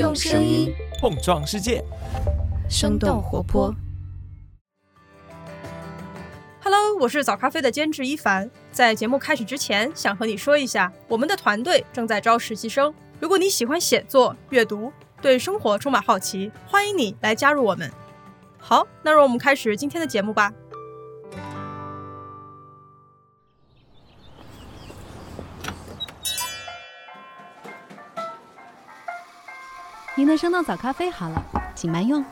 用声音碰撞世界，生动活泼。Hello，我是早咖啡的监制一凡。在节目开始之前，想和你说一下，我们的团队正在招实习生。如果你喜欢写作、阅读，对生活充满好奇，欢迎你来加入我们。好，那让我们开始今天的节目吧。您的生动早咖啡好了，请慢用。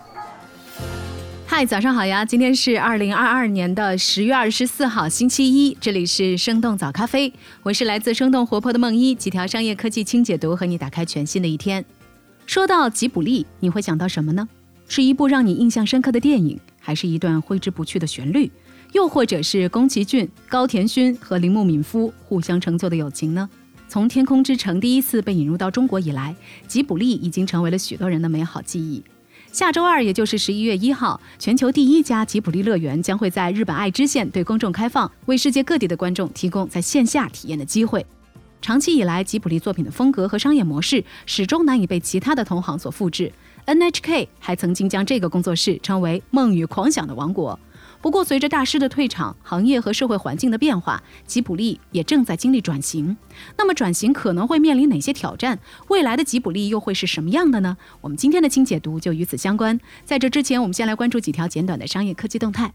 嗨，早上好呀！今天是二零二二年的十月二十四号，星期一，这里是生动早咖啡，我是来自生动活泼的梦一，几条商业科技轻解读，和你打开全新的一天。说到吉卜力，你会想到什么呢？是一部让你印象深刻的电影，还是一段挥之不去的旋律，又或者是宫崎骏、高田勋和铃木敏夫互相成就的友情呢？从《天空之城》第一次被引入到中国以来，吉卜力已经成为了许多人的美好记忆。下周二，也就是十一月一号，全球第一家吉卜力乐园将会在日本爱知县对公众开放，为世界各地的观众提供在线下体验的机会。长期以来，吉卜力作品的风格和商业模式始终难以被其他的同行所复制。NHK 还曾经将这个工作室称为“梦与狂想的王国”。不过，随着大师的退场，行业和社会环境的变化，吉卜力也正在经历转型。那么，转型可能会面临哪些挑战？未来的吉卜力又会是什么样的呢？我们今天的清解读就与此相关。在这之前，我们先来关注几条简短的商业科技动态。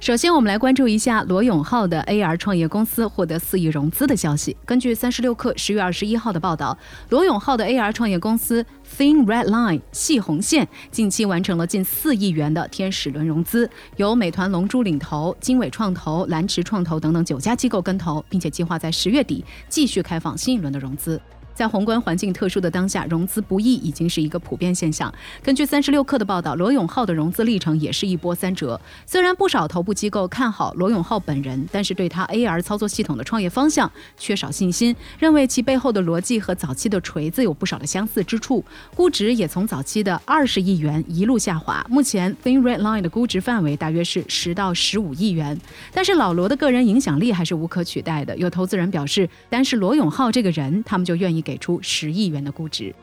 首先，我们来关注一下罗永浩的 AR 创业公司获得四亿融资的消息。根据三十六氪十月二十一号的报道，罗永浩的 AR 创业公司 Thin Red Line 细红线近期完成了近四亿元的天使轮融资，由美团龙珠领投、经纬创投、蓝驰创投等等九家机构跟投，并且计划在十月底继续开放新一轮的融资。在宏观环境特殊的当下，融资不易已经是一个普遍现象。根据三十六氪的报道，罗永浩的融资历程也是一波三折。虽然不少头部机构看好罗永浩本人，但是对他 AR 操作系统的创业方向缺少信心，认为其背后的逻辑和早期的锤子有不少的相似之处。估值也从早期的二十亿元一路下滑，目前 Thin Red Line 的估值范围大约是十到十五亿元。但是老罗的个人影响力还是无可取代的。有投资人表示，单是罗永浩这个人，他们就愿意给。给出十亿元的估值。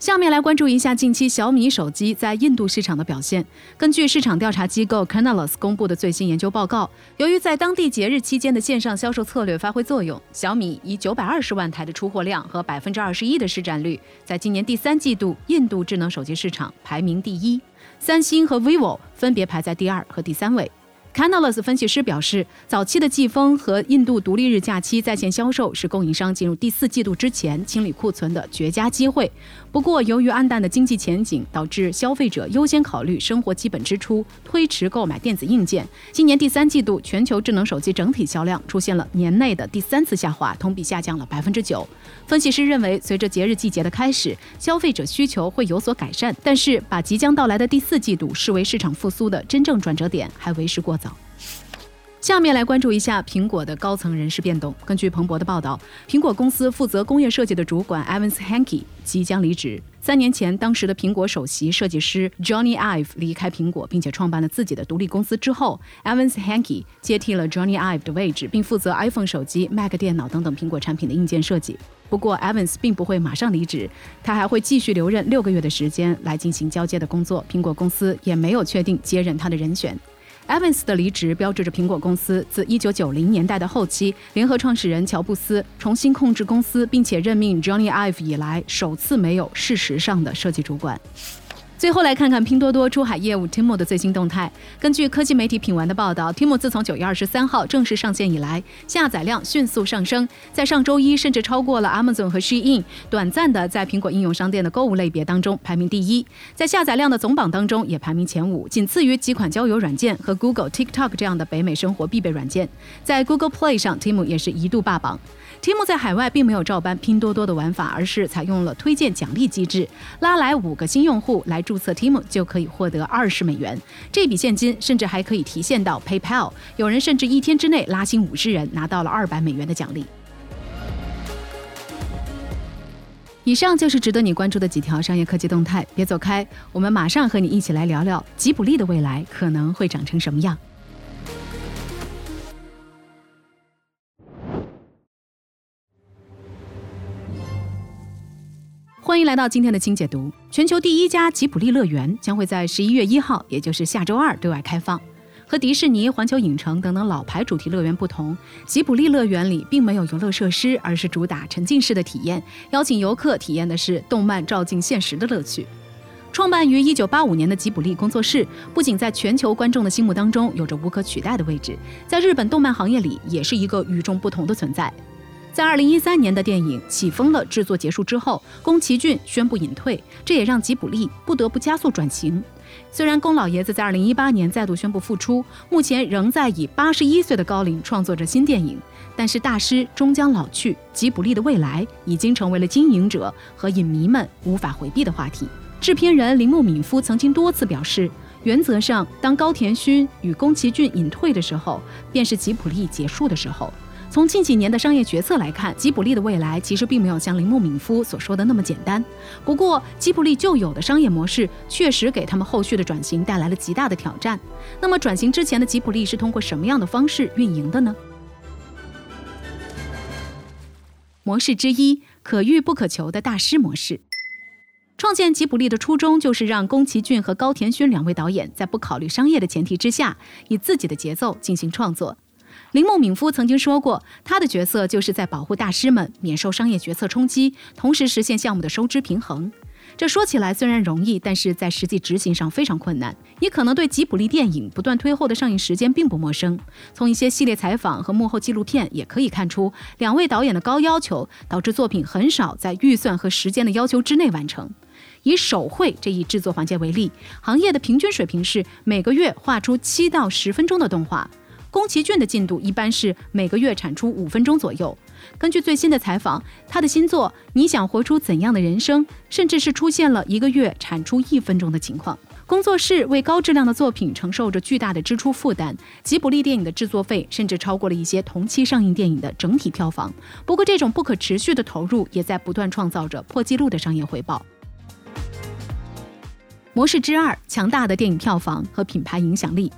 下面来关注一下近期小米手机在印度市场的表现。根据市场调查机构 Canalys 公布的最新研究报告，由于在当地节日期间的线上销售策略发挥作用，小米以九百二十万台的出货量和百分之二十一的市占率，在今年第三季度印度智能手机市场排名第一，三星和 vivo 分别排在第二和第三位。Canalys 分析师表示，早期的季风和印度独立日假期在线销售是供应商进入第四季度之前清理库存的绝佳机会。不过，由于暗淡的经济前景，导致消费者优先考虑生活基本支出，推迟购买电子硬件。今年第三季度，全球智能手机整体销量出现了年内的第三次下滑，同比下降了百分之九。分析师认为，随着节日季节的开始，消费者需求会有所改善，但是把即将到来的第四季度视为市场复苏的真正转折点，还为时过早。下面来关注一下苹果的高层人事变动。根据彭博的报道，苹果公司负责工业设计的主管 Evans Hanke 即将离职。三年前，当时的苹果首席设计师 Johnny Ive 离开苹果，并且创办了自己的独立公司之后，Evans Hanke 接替了 Johnny Ive 的位置，并负责 iPhone 手机、Mac 电脑等等苹果产品的硬件设计。不过，Evans 并不会马上离职，他还会继续留任六个月的时间来进行交接的工作。苹果公司也没有确定接任他的人选。Evans 的离职标志着苹果公司自1990年代的后期，联合创始人乔布斯重新控制公司，并且任命 Johnny Ive 以来首次没有事实上的设计主管。最后来看看拼多多出海业务 Timo 的最新动态。根据科技媒体品玩的报道，Timo 自从九月二十三号正式上线以来，下载量迅速上升，在上周一甚至超过了 Amazon 和 Shein，短暂的在苹果应用商店的购物类别当中排名第一，在下载量的总榜当中也排名前五，仅次于几款交友软件和 Google、TikTok 这样的北美生活必备软件。在 Google Play 上，Timo 也是一度霸榜。Timo 在海外并没有照搬拼多多的玩法，而是采用了推荐奖励机制，拉来五个新用户来。注册 Team 就可以获得二十美元，这笔现金甚至还可以提现到 PayPal。有人甚至一天之内拉新五十人，拿到了二百美元的奖励。以上就是值得你关注的几条商业科技动态，别走开，我们马上和你一起来聊聊吉卜力的未来可能会长成什么样。欢迎来到今天的轻解读。全球第一家吉卜力乐园将会在十一月一号，也就是下周二对外开放。和迪士尼、环球影城等等老牌主题乐园不同，吉卜力乐园里并没有游乐设施，而是主打沉浸式的体验，邀请游客体验的是动漫照进现实的乐趣。创办于1985年的吉卜力工作室，不仅在全球观众的心目当中有着无可取代的位置，在日本动漫行业里也是一个与众不同的存在。在2013年的电影《起风了》制作结束之后，宫崎骏宣布隐退，这也让吉卜力不得不加速转型。虽然宫老爷子在2018年再度宣布复出，目前仍在以81岁的高龄创作着新电影，但是大师终将老去，吉卜力的未来已经成为了经营者和影迷们无法回避的话题。制片人铃木敏夫曾经多次表示，原则上，当高田勋与宫崎骏隐退的时候，便是吉卜力结束的时候。从近几年的商业决策来看，吉卜力的未来其实并没有像铃木敏夫所说的那么简单。不过，吉卜力旧有的商业模式确实给他们后续的转型带来了极大的挑战。那么，转型之前的吉卜力是通过什么样的方式运营的呢？模式之一：可遇不可求的大师模式。创建吉卜力的初衷就是让宫崎骏和高田勋两位导演在不考虑商业的前提之下，以自己的节奏进行创作。铃木敏夫曾经说过，他的角色就是在保护大师们免受商业决策冲击，同时实现项目的收支平衡。这说起来虽然容易，但是在实际执行上非常困难。你可能对吉卜力电影不断推后的上映时间并不陌生，从一些系列采访和幕后纪录片也可以看出，两位导演的高要求导致作品很少在预算和时间的要求之内完成。以手绘这一制作环节为例，行业的平均水平是每个月画出七到十分钟的动画。宫崎骏的进度一般是每个月产出五分钟左右。根据最新的采访，他的新作《你想活出怎样的人生》甚至是出现了一个月产出一分钟的情况。工作室为高质量的作品承受着巨大的支出负担，吉卜力电影的制作费甚至超过了一些同期上映电影的整体票房。不过，这种不可持续的投入也在不断创造着破纪录的商业回报。模式之二：强大的电影票房和品牌影响力。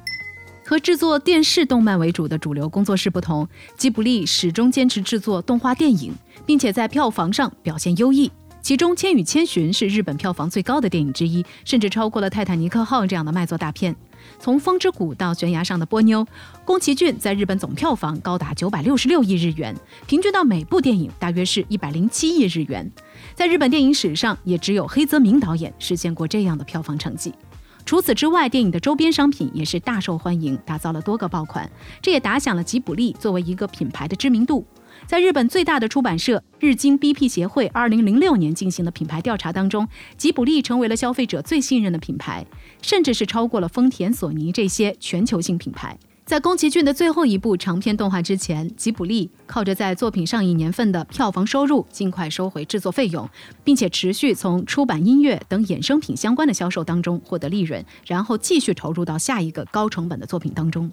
和制作电视动漫为主的主流工作室不同，吉卜力始终坚持制作动画电影，并且在票房上表现优异。其中，《千与千寻》是日本票房最高的电影之一，甚至超过了《泰坦尼克号》这样的卖座大片。从《风之谷》到《悬崖上的波妞》，宫崎骏在日本总票房高达九百六十六亿日元，平均到每部电影大约是一百零七亿日元。在日本电影史上，也只有黑泽明导演实现过这样的票房成绩。除此之外，电影的周边商品也是大受欢迎，打造了多个爆款，这也打响了吉卜力作为一个品牌的知名度。在日本最大的出版社日经 BP 协会2006年进行的品牌调查当中，吉卜力成为了消费者最信任的品牌，甚至是超过了丰田、索尼这些全球性品牌。在宫崎骏的最后一部长篇动画之前，吉卜力靠着在作品上映年份的票房收入，尽快收回制作费用，并且持续从出版音乐等衍生品相关的销售当中获得利润，然后继续投入到下一个高成本的作品当中。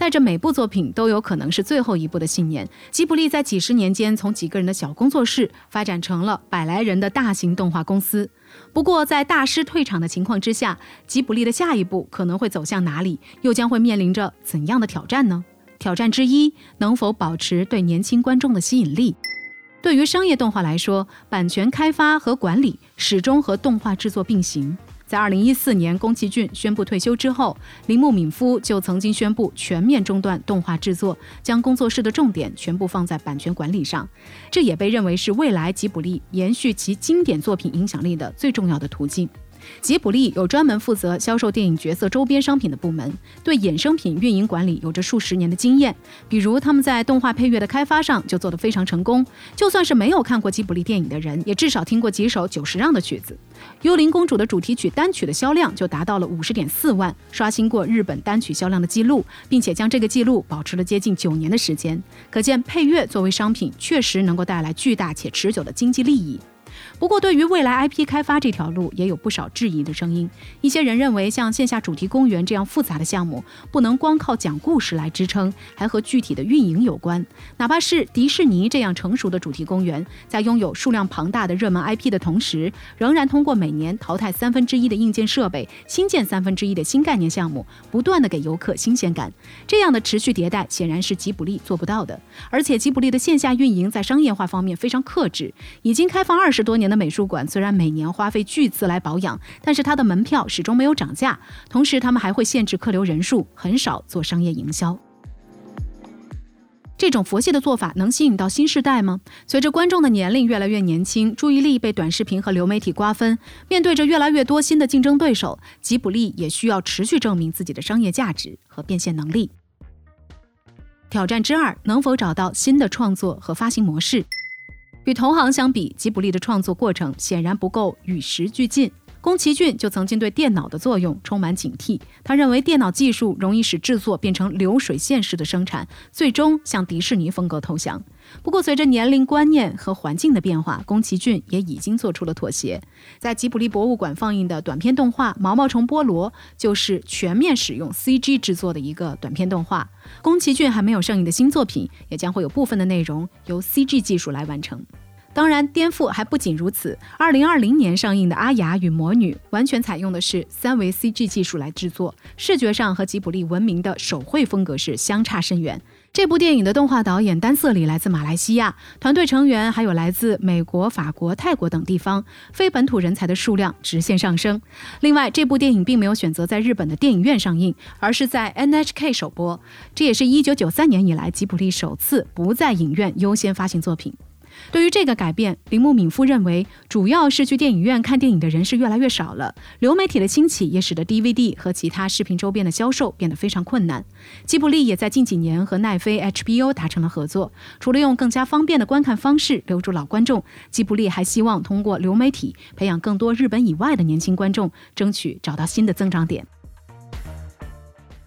带着每部作品都有可能是最后一部的信念，吉卜力在几十年间从几个人的小工作室发展成了百来人的大型动画公司。不过，在大师退场的情况之下，吉卜力的下一步可能会走向哪里，又将会面临着怎样的挑战呢？挑战之一，能否保持对年轻观众的吸引力？对于商业动画来说，版权开发和管理始终和动画制作并行。在二零一四年，宫崎骏宣布退休之后，铃木敏夫就曾经宣布全面中断动画制作，将工作室的重点全部放在版权管理上。这也被认为是未来吉卜力延续其经典作品影响力的最重要的途径。吉卜力有专门负责销售电影角色周边商品的部门，对衍生品运营管理有着数十年的经验。比如他们在动画配乐的开发上就做得非常成功，就算是没有看过吉卜力电影的人，也至少听过几首久石让的曲子。《幽灵公主》的主题曲单曲的销量就达到了五十点四万，刷新过日本单曲销量的记录，并且将这个记录保持了接近九年的时间。可见配乐作为商品，确实能够带来巨大且持久的经济利益。不过，对于未来 IP 开发这条路，也有不少质疑的声音。一些人认为，像线下主题公园这样复杂的项目，不能光靠讲故事来支撑，还和具体的运营有关。哪怕是迪士尼这样成熟的主题公园，在拥有数量庞大的热门 IP 的同时，仍然通过每年淘汰三分之一的硬件设备，新建三分之一的新概念项目，不断的给游客新鲜感。这样的持续迭代，显然是吉卜力做不到的。而且，吉卜力的线下运营在商业化方面非常克制，已经开放二十多。多年的美术馆，虽然每年花费巨资来保养，但是它的门票始终没有涨价。同时，他们还会限制客流人数，很少做商业营销。这种佛系的做法能吸引到新时代吗？随着观众的年龄越来越年轻，注意力被短视频和流媒体瓜分，面对着越来越多新的竞争对手，吉卜力也需要持续证明自己的商业价值和变现能力。挑战之二，能否找到新的创作和发行模式？与同行相比，吉卜力的创作过程显然不够与时俱进。宫崎骏就曾经对电脑的作用充满警惕，他认为电脑技术容易使制作变成流水线式的生产，最终向迪士尼风格投降。不过，随着年龄观念和环境的变化，宫崎骏也已经做出了妥协。在吉卜力博物馆放映的短片动画《毛毛虫菠萝》就是全面使用 CG 制作的一个短片动画。宫崎骏还没有上映的新作品，也将会有部分的内容由 CG 技术来完成。当然，颠覆还不仅如此。二零二零年上映的《阿雅与魔女》完全采用的是三维 CG 技术来制作，视觉上和吉卜力闻名的手绘风格是相差甚远。这部电影的动画导演丹瑟里来自马来西亚，团队成员还有来自美国、法国、泰国等地方，非本土人才的数量直线上升。另外，这部电影并没有选择在日本的电影院上映，而是在 NHK 首播，这也是一九九三年以来吉卜力首次不在影院优先发行作品。对于这个改变，铃木敏夫认为，主要是去电影院看电影的人是越来越少了。流媒体的兴起也使得 DVD 和其他视频周边的销售变得非常困难。吉卜力也在近几年和奈飞 HBO 达成了合作。除了用更加方便的观看方式留住老观众，吉卜力还希望通过流媒体培养更多日本以外的年轻观众，争取找到新的增长点。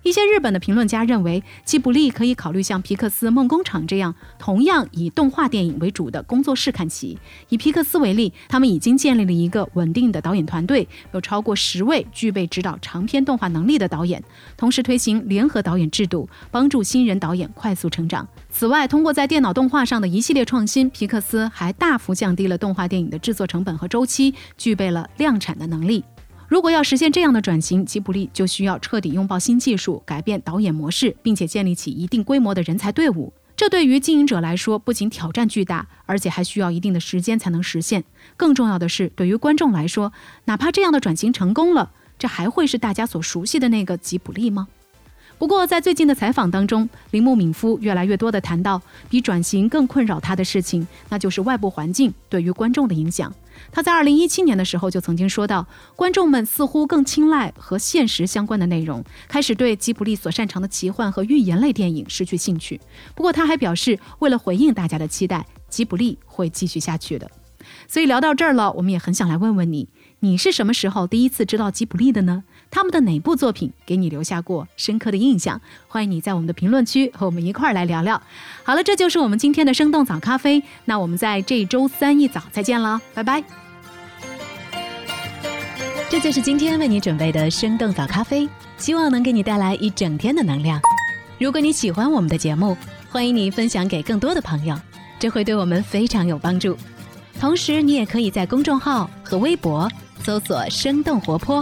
一些日本的评论家认为，吉卜力可以考虑像皮克斯梦工厂这样，同样以动画电影为主的工作室看齐。以皮克斯为例，他们已经建立了一个稳定的导演团队，有超过十位具备指导长篇动画能力的导演，同时推行联合导演制度，帮助新人导演快速成长。此外，通过在电脑动画上的一系列创新，皮克斯还大幅降低了动画电影的制作成本和周期，具备了量产的能力。如果要实现这样的转型，吉卜力就需要彻底拥抱新技术，改变导演模式，并且建立起一定规模的人才队伍。这对于经营者来说，不仅挑战巨大，而且还需要一定的时间才能实现。更重要的是，对于观众来说，哪怕这样的转型成功了，这还会是大家所熟悉的那个吉卜力吗？不过，在最近的采访当中，铃木敏夫越来越多地谈到，比转型更困扰他的事情，那就是外部环境对于观众的影响。他在二零一七年的时候就曾经说到，观众们似乎更青睐和现实相关的内容，开始对吉卜力所擅长的奇幻和寓言类电影失去兴趣。不过，他还表示，为了回应大家的期待，吉卜力会继续下去的。所以聊到这儿了，我们也很想来问问你。你是什么时候第一次知道吉卜力的呢？他们的哪部作品给你留下过深刻的印象？欢迎你在我们的评论区和我们一块儿来聊聊。好了，这就是我们今天的生动早咖啡。那我们在这周三一早再见了，拜拜。这就是今天为你准备的生动早咖啡，希望能给你带来一整天的能量。如果你喜欢我们的节目，欢迎你分享给更多的朋友，这会对我们非常有帮助。同时，你也可以在公众号和微博。搜索“生动活泼”，